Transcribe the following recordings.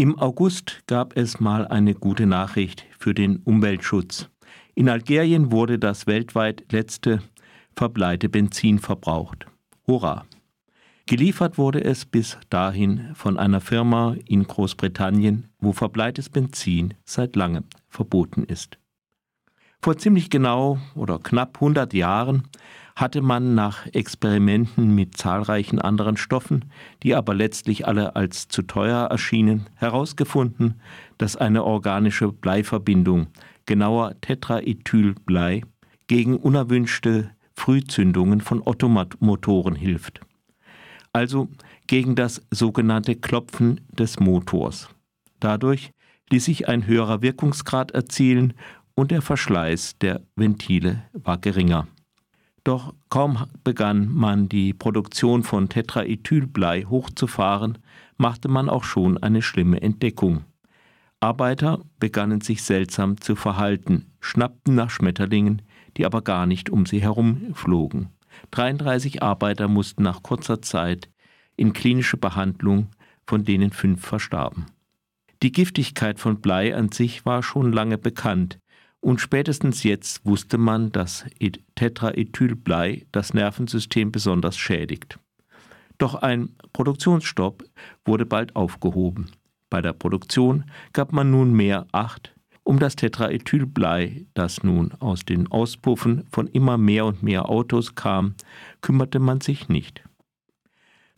Im August gab es mal eine gute Nachricht für den Umweltschutz. In Algerien wurde das weltweit letzte verbleite Benzin verbraucht. Hurra! Geliefert wurde es bis dahin von einer Firma in Großbritannien, wo verbleites Benzin seit langem verboten ist. Vor ziemlich genau oder knapp 100 Jahren hatte man nach Experimenten mit zahlreichen anderen Stoffen, die aber letztlich alle als zu teuer erschienen, herausgefunden, dass eine organische Bleiverbindung, genauer Tetraethylblei, gegen unerwünschte Frühzündungen von Ottomotoren hilft. Also gegen das sogenannte Klopfen des Motors. Dadurch ließ sich ein höherer Wirkungsgrad erzielen und der Verschleiß der Ventile war geringer. Doch kaum begann man die Produktion von Tetraethylblei hochzufahren, machte man auch schon eine schlimme Entdeckung. Arbeiter begannen sich seltsam zu verhalten, schnappten nach Schmetterlingen, die aber gar nicht um sie herum flogen. 33 Arbeiter mussten nach kurzer Zeit in klinische Behandlung, von denen fünf verstarben. Die Giftigkeit von Blei an sich war schon lange bekannt, und spätestens jetzt wusste man, dass Tetraethylblei das Nervensystem besonders schädigt. Doch ein Produktionsstopp wurde bald aufgehoben. Bei der Produktion gab man nun mehr Acht. Um das Tetraethylblei, das nun aus den Auspuffen von immer mehr und mehr Autos kam, kümmerte man sich nicht.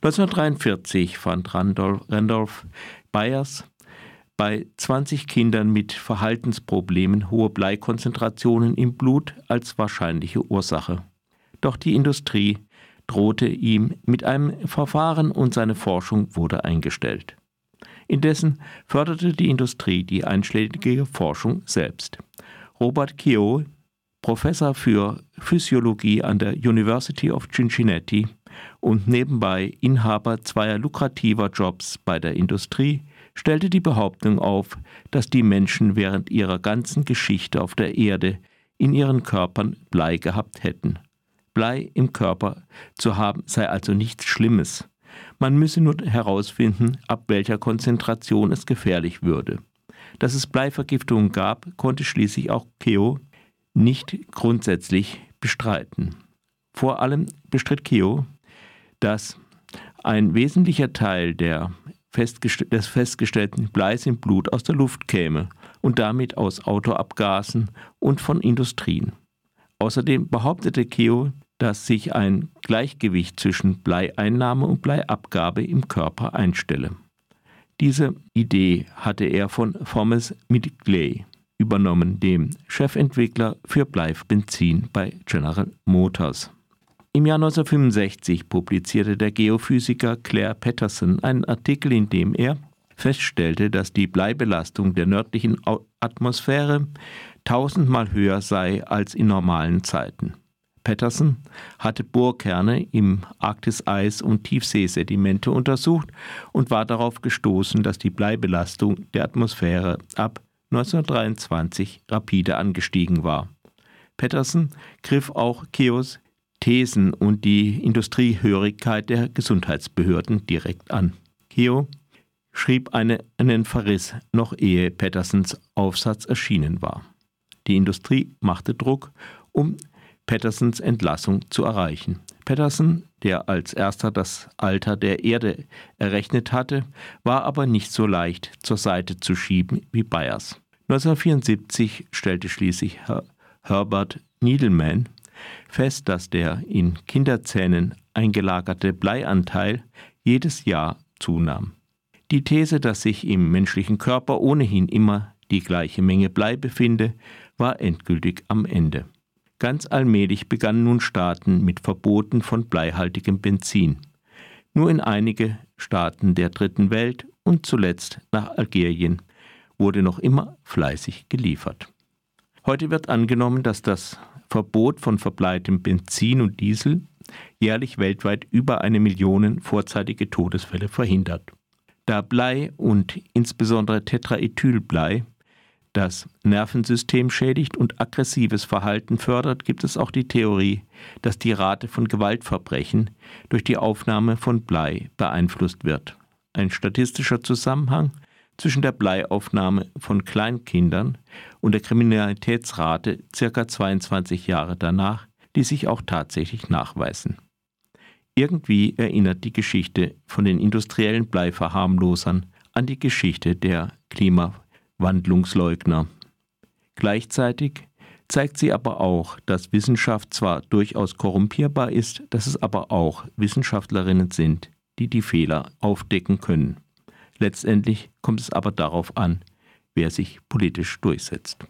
1943 fand Randolph, Byers bei 20 Kindern mit Verhaltensproblemen hohe Bleikonzentrationen im Blut als wahrscheinliche Ursache. Doch die Industrie drohte ihm mit einem Verfahren und seine Forschung wurde eingestellt. Indessen förderte die Industrie die einschlägige Forschung selbst. Robert Keogh, Professor für Physiologie an der University of Cincinnati und nebenbei Inhaber zweier lukrativer Jobs bei der Industrie, stellte die Behauptung auf, dass die Menschen während ihrer ganzen Geschichte auf der Erde in ihren Körpern Blei gehabt hätten. Blei im Körper zu haben sei also nichts Schlimmes. Man müsse nur herausfinden, ab welcher Konzentration es gefährlich würde. Dass es Bleivergiftungen gab, konnte schließlich auch Keo nicht grundsätzlich bestreiten. Vor allem bestritt Keo, dass ein wesentlicher Teil der festgest des festgestellten Bleis im Blut aus der Luft käme und damit aus Autoabgasen und von Industrien. Außerdem behauptete Keo, dass sich ein Gleichgewicht zwischen Bleieinnahme und Bleiabgabe im Körper einstelle. Diese Idee hatte er von Thomas Midgley übernommen, dem Chefentwickler für Bleibenzin bei General Motors. Im Jahr 1965 publizierte der Geophysiker Claire Patterson einen Artikel, in dem er feststellte, dass die Bleibelastung der nördlichen Atmosphäre tausendmal höher sei als in normalen Zeiten. Patterson hatte Bohrkerne im Arktiseis und Tiefseesedimente untersucht und war darauf gestoßen, dass die Bleibelastung der Atmosphäre ab 1923 rapide angestiegen war. Patterson griff auch Keos Thesen und die Industriehörigkeit der Gesundheitsbehörden direkt an. Keo schrieb eine, einen Verriss, noch ehe Pattersons Aufsatz erschienen war. Die Industrie machte Druck, um Pattersons Entlassung zu erreichen. Patterson, der als erster das Alter der Erde errechnet hatte, war aber nicht so leicht zur Seite zu schieben wie Byers. 1974 stellte schließlich Herbert Needleman fest, dass der in Kinderzähnen eingelagerte Bleianteil jedes Jahr zunahm. Die These, dass sich im menschlichen Körper ohnehin immer die gleiche Menge Blei befinde, war endgültig am Ende. Ganz allmählich begannen nun Staaten mit Verboten von bleihaltigem Benzin. Nur in einige Staaten der Dritten Welt und zuletzt nach Algerien wurde noch immer fleißig geliefert. Heute wird angenommen, dass das Verbot von verbleitem Benzin und Diesel jährlich weltweit über eine Million vorzeitige Todesfälle verhindert. Da Blei und insbesondere Tetraethylblei das Nervensystem schädigt und aggressives Verhalten fördert, gibt es auch die Theorie, dass die Rate von Gewaltverbrechen durch die Aufnahme von Blei beeinflusst wird. Ein statistischer Zusammenhang zwischen der Bleiaufnahme von Kleinkindern und der Kriminalitätsrate circa 22 Jahre danach, die sich auch tatsächlich nachweisen. Irgendwie erinnert die Geschichte von den industriellen Bleiverharmlosern an die Geschichte der Klimawandlungsleugner. Gleichzeitig zeigt sie aber auch, dass Wissenschaft zwar durchaus korrumpierbar ist, dass es aber auch Wissenschaftlerinnen sind, die die Fehler aufdecken können. Letztendlich kommt es aber darauf an, wer sich politisch durchsetzt.